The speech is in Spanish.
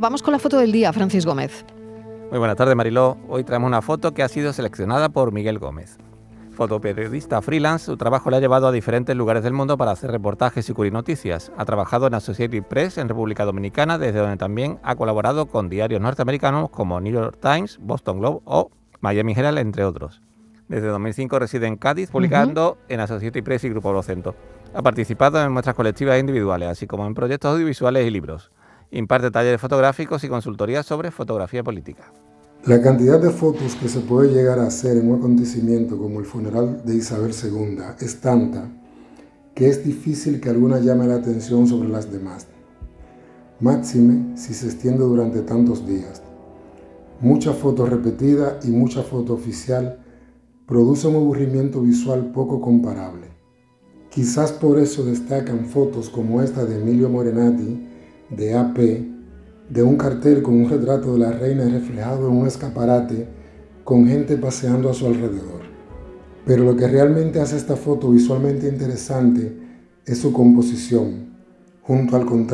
Vamos con la foto del día, Francis Gómez. Muy buenas tardes, Mariló. Hoy traemos una foto que ha sido seleccionada por Miguel Gómez. Fotoperiodista freelance, su trabajo le ha llevado a diferentes lugares del mundo para hacer reportajes y cubrir noticias. Ha trabajado en Associated Press en República Dominicana, desde donde también ha colaborado con diarios norteamericanos como New York Times, Boston Globe o Miami Herald, entre otros. Desde 2005 reside en Cádiz, publicando en Associated Press y Grupo Vocento. Ha participado en muestras colectivas e individuales, así como en proyectos audiovisuales y libros. Imparte talleres fotográficos y consultorías sobre fotografía política. La cantidad de fotos que se puede llegar a hacer en un acontecimiento como el funeral de Isabel II es tanta que es difícil que alguna llame la atención sobre las demás. Máxime si se extiende durante tantos días. Mucha foto repetida y mucha foto oficial produce un aburrimiento visual poco comparable. Quizás por eso destacan fotos como esta de Emilio Morenati, de AP, de un cartel con un retrato de la reina reflejado en un escaparate con gente paseando a su alrededor. Pero lo que realmente hace esta foto visualmente interesante es su composición, junto al contrario